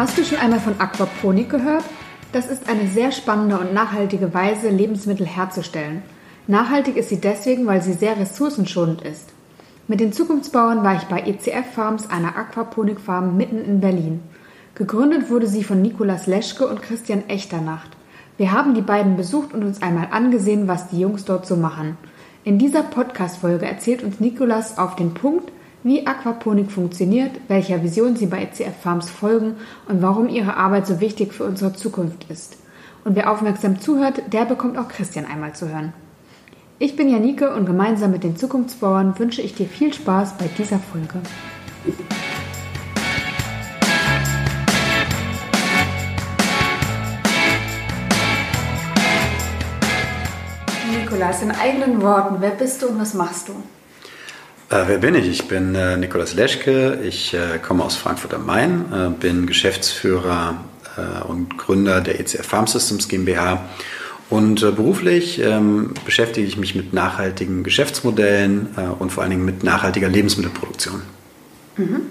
Hast du schon einmal von Aquaponik gehört? Das ist eine sehr spannende und nachhaltige Weise, Lebensmittel herzustellen. Nachhaltig ist sie deswegen, weil sie sehr ressourcenschonend ist. Mit den Zukunftsbauern war ich bei ECF Farms, einer Aquaponik-Farm mitten in Berlin. Gegründet wurde sie von Nikolas Leschke und Christian Echternacht. Wir haben die beiden besucht und uns einmal angesehen, was die Jungs dort so machen. In dieser Podcast-Folge erzählt uns Nikolas auf den Punkt, wie Aquaponik funktioniert, welcher Vision sie bei ECF Farms folgen und warum ihre Arbeit so wichtig für unsere Zukunft ist. Und wer aufmerksam zuhört, der bekommt auch Christian einmal zu hören. Ich bin Janike und gemeinsam mit den Zukunftsbauern wünsche ich dir viel Spaß bei dieser Folge. Nikolas, in eigenen Worten, wer bist du und was machst du? Äh, wer bin ich? Ich bin äh, Nikolaus Leschke, ich äh, komme aus Frankfurt am Main, äh, bin Geschäftsführer äh, und Gründer der ECF Farm Systems GmbH und äh, beruflich ähm, beschäftige ich mich mit nachhaltigen Geschäftsmodellen und vor allen Dingen mit nachhaltiger Lebensmittelproduktion. Mhm.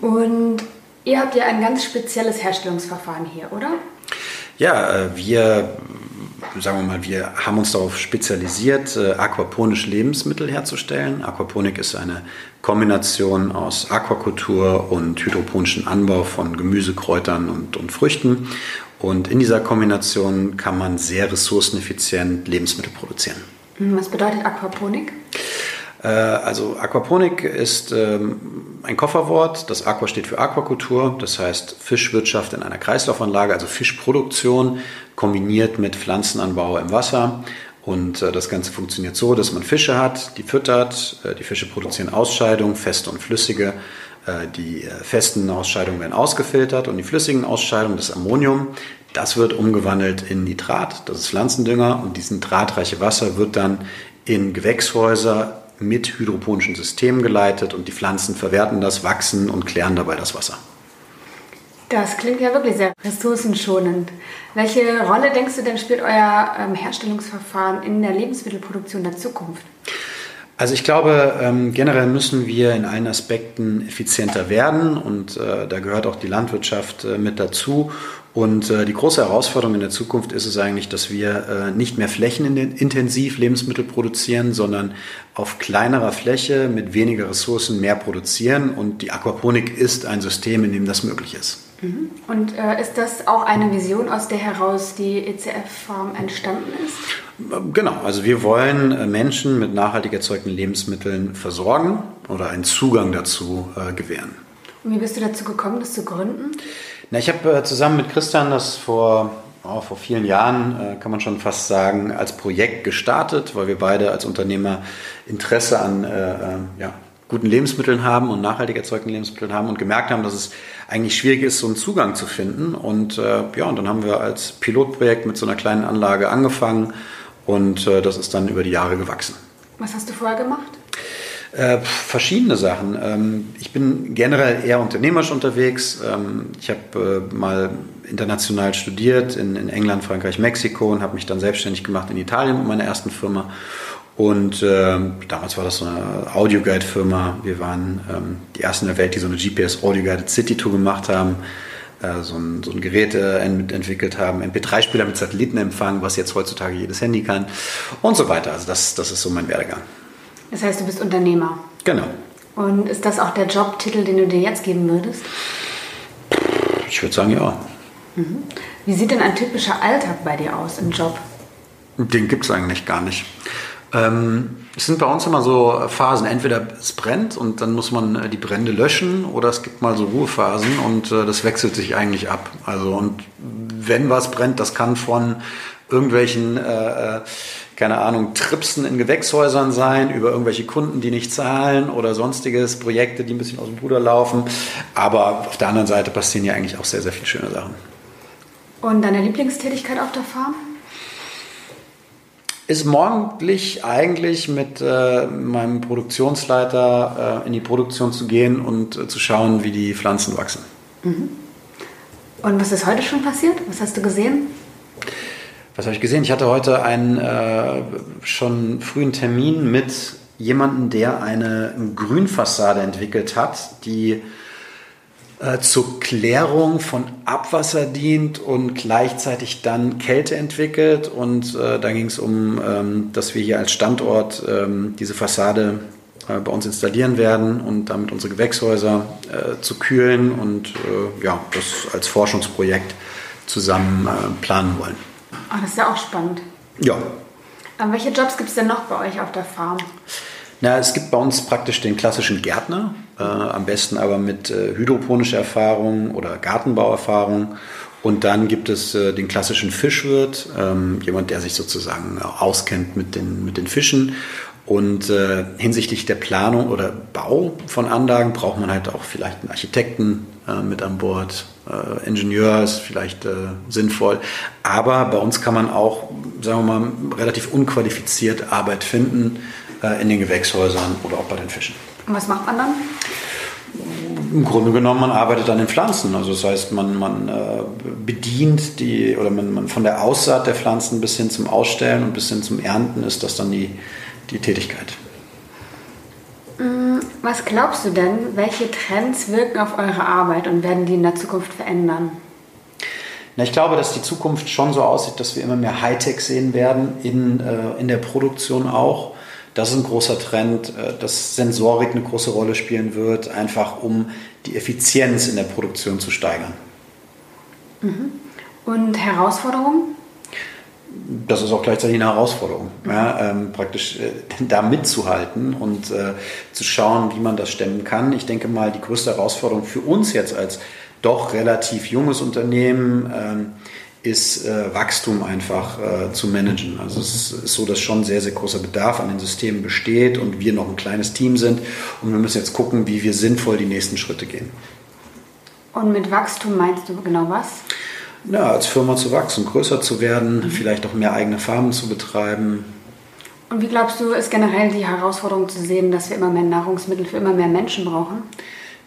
Und ihr habt ja ein ganz spezielles Herstellungsverfahren hier, oder? Ja, wir sagen wir mal, wir haben uns darauf spezialisiert, äh, aquaponische Lebensmittel herzustellen. Aquaponik ist eine Kombination aus Aquakultur und hydroponischen Anbau von Gemüse, Kräutern und, und Früchten. Und in dieser Kombination kann man sehr ressourceneffizient Lebensmittel produzieren. Hm, was bedeutet Aquaponik? Äh, also Aquaponik ist ähm, ein Kofferwort. Das Aqua steht für Aquakultur, das heißt Fischwirtschaft in einer Kreislaufanlage, also Fischproduktion kombiniert mit Pflanzenanbau im Wasser. Und äh, das Ganze funktioniert so, dass man Fische hat, die füttert, äh, die Fische produzieren Ausscheidungen, feste und flüssige. Die festen Ausscheidungen werden ausgefiltert und die flüssigen Ausscheidungen, das Ammonium, das wird umgewandelt in Nitrat, das ist Pflanzendünger und diesen nitratreiche Wasser wird dann in Gewächshäuser mit hydroponischen Systemen geleitet und die Pflanzen verwerten das, wachsen und klären dabei das Wasser. Das klingt ja wirklich sehr ressourcenschonend. Welche Rolle denkst du denn spielt euer ähm, Herstellungsverfahren in der Lebensmittelproduktion der Zukunft? Also ich glaube, ähm, generell müssen wir in allen Aspekten effizienter werden und äh, da gehört auch die Landwirtschaft äh, mit dazu. Und äh, die große Herausforderung in der Zukunft ist es eigentlich, dass wir äh, nicht mehr flächenintensiv Lebensmittel produzieren, sondern auf kleinerer Fläche mit weniger Ressourcen mehr produzieren. Und die Aquaponik ist ein System, in dem das möglich ist. Mhm. Und äh, ist das auch eine Vision, aus der heraus die ECF-Farm entstanden ist? Genau, also wir wollen äh, Menschen mit nachhaltig erzeugten Lebensmitteln versorgen oder einen Zugang dazu äh, gewähren. Wie bist du dazu gekommen, das zu gründen? Na, ich habe äh, zusammen mit Christian das vor, oh, vor vielen Jahren, äh, kann man schon fast sagen, als Projekt gestartet, weil wir beide als Unternehmer Interesse an äh, äh ja, guten Lebensmitteln haben und nachhaltig erzeugten Lebensmitteln haben und gemerkt haben, dass es eigentlich schwierig ist, so einen Zugang zu finden. Und äh, ja, und dann haben wir als Pilotprojekt mit so einer kleinen Anlage angefangen und äh, das ist dann über die Jahre gewachsen. Was hast du vorher gemacht? Äh, verschiedene Sachen. Ähm, ich bin generell eher unternehmerisch unterwegs. Ähm, ich habe äh, mal international studiert in, in, England, Frankreich, Mexiko und habe mich dann selbstständig gemacht in Italien mit meiner ersten Firma. Und äh, damals war das so eine Audio-Guide-Firma. Wir waren ähm, die ersten in der Welt, die so eine GPS Audio-Guided City Tour gemacht haben. Äh, so, ein, so ein Gerät äh, entwickelt haben, MP3-Spieler mit Satellitenempfang, was jetzt heutzutage jedes Handy kann und so weiter. Also das, das ist so mein Werdegang. Das heißt, du bist Unternehmer? Genau. Und ist das auch der Jobtitel, den du dir jetzt geben würdest? Ich würde sagen, ja. Mhm. Wie sieht denn ein typischer Alltag bei dir aus im Job? Den gibt es eigentlich gar nicht. Ähm, es sind bei uns immer so Phasen. Entweder es brennt und dann muss man äh, die Brände löschen oder es gibt mal so Ruhephasen und äh, das wechselt sich eigentlich ab. Also und wenn was brennt, das kann von irgendwelchen, äh, äh keine Ahnung, Tripsen in Gewächshäusern sein, über irgendwelche Kunden, die nicht zahlen oder sonstiges, Projekte, die ein bisschen aus dem Ruder laufen. Aber auf der anderen Seite passieren ja eigentlich auch sehr, sehr viele schöne Sachen. Und deine Lieblingstätigkeit auf der Farm? ist morgendlich eigentlich mit äh, meinem Produktionsleiter äh, in die Produktion zu gehen und äh, zu schauen, wie die Pflanzen wachsen. Mhm. Und was ist heute schon passiert? Was hast du gesehen? Was habe ich gesehen? Ich hatte heute einen äh, schon frühen Termin mit jemandem, der eine Grünfassade entwickelt hat, die äh, zur Klärung von Abwasser dient und gleichzeitig dann Kälte entwickelt. Und äh, da ging es um, ähm, dass wir hier als Standort ähm, diese Fassade äh, bei uns installieren werden und damit unsere Gewächshäuser äh, zu kühlen und äh, ja, das als Forschungsprojekt zusammen äh, planen wollen. Oh, das ist ja auch spannend. Ja. Aber welche Jobs gibt es denn noch bei euch auf der Farm? Na, es gibt bei uns praktisch den klassischen Gärtner, äh, am besten aber mit äh, hydroponischer Erfahrung oder Gartenbauerfahrung. Und dann gibt es äh, den klassischen Fischwirt, ähm, jemand, der sich sozusagen auskennt mit den, mit den Fischen. Und äh, hinsichtlich der Planung oder Bau von Anlagen braucht man halt auch vielleicht einen Architekten äh, mit an Bord. Äh, Ingenieur ist vielleicht sinnvoll. Aber bei uns kann man auch, sagen wir mal, relativ unqualifiziert Arbeit finden äh, in den Gewächshäusern oder auch bei den Fischen. Und was macht man dann? Im Grunde genommen, man arbeitet an den Pflanzen. Also das heißt, man, man äh, bedient die oder man, man, von der Aussaat der Pflanzen bis hin zum Ausstellen und bis hin zum Ernten ist das dann die, die Tätigkeit. Mm, was glaubst du denn, welche Trends wirken auf eure Arbeit und werden die in der Zukunft verändern? Na, ich glaube, dass die Zukunft schon so aussieht, dass wir immer mehr Hightech sehen werden, in, äh, in der Produktion auch. Das ist ein großer Trend, äh, dass Sensorik eine große Rolle spielen wird, einfach um die Effizienz in der Produktion zu steigern. Mhm. Und Herausforderungen? Das ist auch gleichzeitig eine Herausforderung, ja, ähm, praktisch äh, da mitzuhalten und äh, zu schauen, wie man das stemmen kann. Ich denke mal, die größte Herausforderung für uns jetzt als doch relativ junges Unternehmen ähm, ist äh, Wachstum einfach äh, zu managen. Also es ist so, dass schon sehr, sehr großer Bedarf an den Systemen besteht und wir noch ein kleines Team sind und wir müssen jetzt gucken, wie wir sinnvoll die nächsten Schritte gehen. Und mit Wachstum meinst du genau was? Ja, als Firma zu wachsen, größer zu werden, mhm. vielleicht auch mehr eigene Farmen zu betreiben. Und wie glaubst du, ist generell die Herausforderung zu sehen, dass wir immer mehr Nahrungsmittel für immer mehr Menschen brauchen?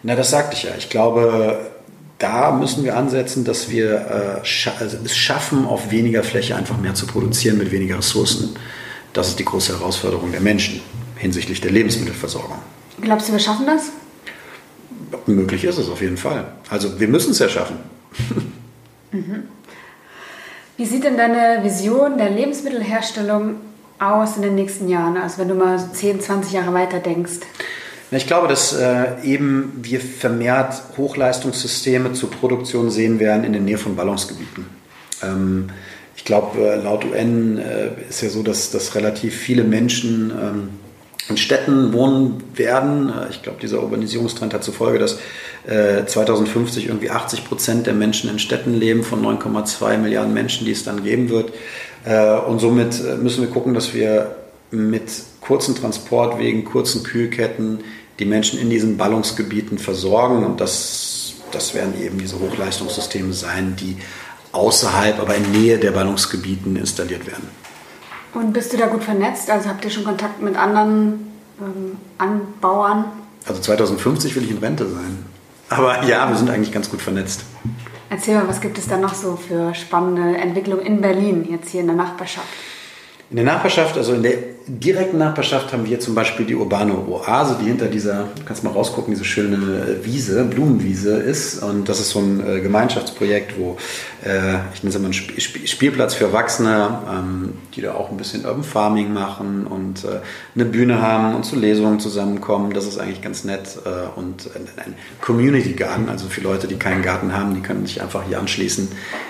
Na, das sagte ich ja. Ich glaube, da müssen wir ansetzen, dass wir äh, also es schaffen, auf weniger Fläche einfach mehr zu produzieren mit weniger Ressourcen. Das ist die große Herausforderung der Menschen hinsichtlich der Lebensmittelversorgung. Glaubst du, wir schaffen das? Möglich ist es auf jeden Fall. Also wir müssen es ja schaffen. Mhm. Wie sieht denn deine Vision der Lebensmittelherstellung aus in den nächsten Jahren? Also wenn du mal 10, 20 Jahre weiter denkst. Ich glaube, dass äh, eben wir vermehrt Hochleistungssysteme zur Produktion sehen werden in der Nähe von Ballungsgebieten. Ähm, ich glaube, äh, laut UN äh, ist ja so, dass, dass relativ viele Menschen ähm, in Städten wohnen werden. Äh, ich glaube, dieser Urbanisierungstrend hat zur Folge, dass 2050 äh, irgendwie 80 Prozent der Menschen in Städten leben, von 9,2 Milliarden Menschen, die es dann geben wird. Äh, und somit müssen wir gucken, dass wir mit kurzen Transportwegen, kurzen Kühlketten, die Menschen in diesen Ballungsgebieten versorgen. Und das, das werden eben diese Hochleistungssysteme sein, die außerhalb, aber in Nähe der Ballungsgebieten installiert werden. Und bist du da gut vernetzt? Also habt ihr schon Kontakt mit anderen ähm, Anbauern? Also 2050 will ich in Rente sein. Aber ja, wir sind eigentlich ganz gut vernetzt. Erzähl mal, was gibt es da noch so für spannende Entwicklungen in Berlin, jetzt hier in der Nachbarschaft? In der Nachbarschaft, also in der direkten Nachbarschaft haben wir zum Beispiel die urbane Oase, die hinter dieser, kannst mal rausgucken, diese schöne Wiese, Blumenwiese ist. Und das ist so ein äh, Gemeinschaftsprojekt, wo äh, ich nenne es immer einen Sp Spielplatz für Erwachsene, ähm, die da auch ein bisschen Urban Farming machen und äh, eine Bühne haben und zu Lesungen zusammenkommen. Das ist eigentlich ganz nett. Äh, und ein Community Garden, also für Leute, die keinen Garten haben, die können sich einfach hier anschließen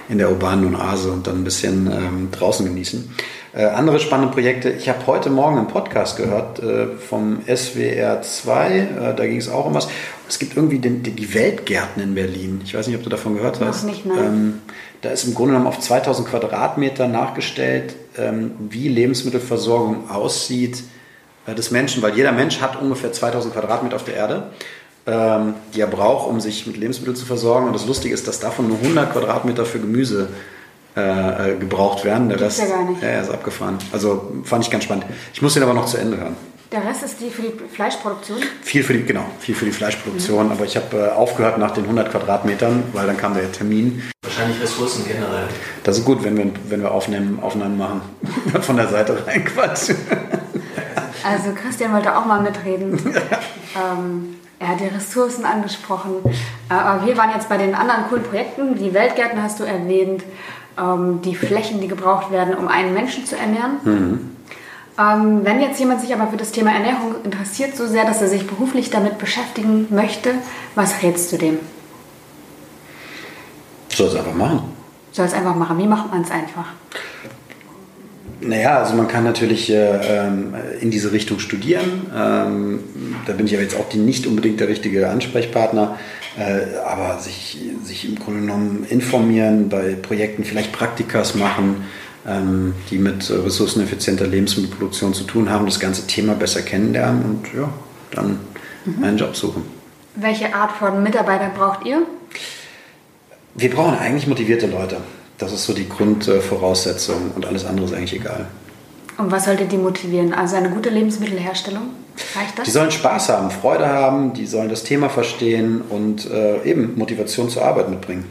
in der urbanen Oase und dann ein bisschen ähm, draußen genießen. Äh, andere spannende Projekte. Ich habe heute Morgen einen Podcast gehört äh, vom SWR 2. Äh, da ging es auch um was. Es gibt irgendwie den, die Weltgärten in Berlin. Ich weiß nicht, ob du davon gehört hast. Noch nicht, nein. Ähm, da ist im Grunde genommen auf 2000 Quadratmeter nachgestellt, ähm, wie Lebensmittelversorgung aussieht äh, des Menschen, weil jeder Mensch hat ungefähr 2000 Quadratmeter auf der Erde ähm, die er braucht, um sich mit Lebensmitteln zu versorgen. Und das Lustige ist, dass davon nur 100 Quadratmeter für Gemüse äh, äh, gebraucht werden. Der Rest ja gar nicht. Ja, ist abgefahren. Also fand ich ganz spannend. Ich muss den aber noch zu Ende hören. Der Rest ist die für die Fleischproduktion? Viel für die, genau, viel für die Fleischproduktion. Mhm. Aber ich habe äh, aufgehört nach den 100 Quadratmetern, weil dann kam der Termin. Wahrscheinlich Ressourcen generell. Das ist gut, wenn wir, wenn wir Aufnehmen, Aufnahmen machen. Von der Seite rein Quatsch. Also Christian wollte auch mal mitreden. ähm, er hat die Ressourcen angesprochen. Äh, aber wir waren jetzt bei den anderen coolen Projekten. Die Weltgärten hast du erwähnt. Ähm, die Flächen, die gebraucht werden, um einen Menschen zu ernähren. Mhm. Ähm, wenn jetzt jemand sich aber für das Thema Ernährung interessiert, so sehr, dass er sich beruflich damit beschäftigen möchte, was rätst du dem? Soll es einfach machen. Soll es einfach machen. Wie macht man es einfach? Naja, also man kann natürlich äh, ähm, in diese Richtung studieren. Ähm, da bin ich aber jetzt auch die, nicht unbedingt der richtige Ansprechpartner. Äh, aber sich, sich im Grunde genommen informieren, bei Projekten vielleicht Praktikas machen, ähm, die mit ressourceneffizienter Lebensmittelproduktion zu tun haben, das ganze Thema besser kennenlernen und ja, dann mhm. einen Job suchen. Welche Art von Mitarbeitern braucht ihr? Wir brauchen eigentlich motivierte Leute. Das ist so die Grundvoraussetzung und alles andere ist eigentlich egal. Und was sollte die motivieren? Also eine gute Lebensmittelherstellung? Reicht das? Die sollen Spaß haben, Freude haben, die sollen das Thema verstehen und äh, eben Motivation zur Arbeit mitbringen.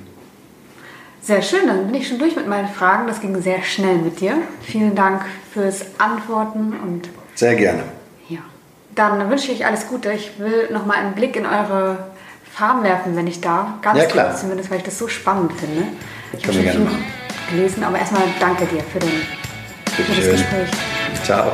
Sehr schön, dann bin ich schon durch mit meinen Fragen. Das ging sehr schnell mit dir. Vielen Dank fürs Antworten und. Sehr gerne. Ja. Dann wünsche ich alles Gute. Ich will noch mal einen Blick in eure Farben werfen, wenn ich darf. Ganz ja, klar. kurz zumindest, weil ich das so spannend finde. Ich habe schon viel gelesen, aber erstmal danke dir für, den, für das Gespräch. Ciao.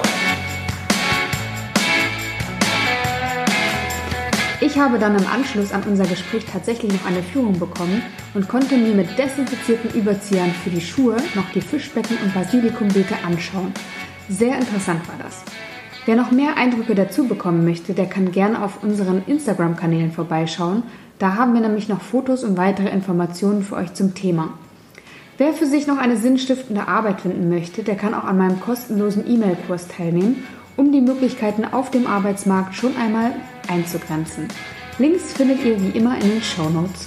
Ich habe dann im Anschluss an unser Gespräch tatsächlich noch eine Führung bekommen und konnte mir mit desinfizierten Überziehern für die Schuhe noch die Fischbecken und Basilikumbeete anschauen. Sehr interessant war das. Wer noch mehr Eindrücke dazu bekommen möchte, der kann gerne auf unseren Instagram-Kanälen vorbeischauen. Da haben wir nämlich noch Fotos und weitere Informationen für euch zum Thema. Wer für sich noch eine sinnstiftende Arbeit finden möchte, der kann auch an meinem kostenlosen E-Mail-Kurs teilnehmen, um die Möglichkeiten auf dem Arbeitsmarkt schon einmal einzugrenzen. Links findet ihr wie immer in den Show Notes.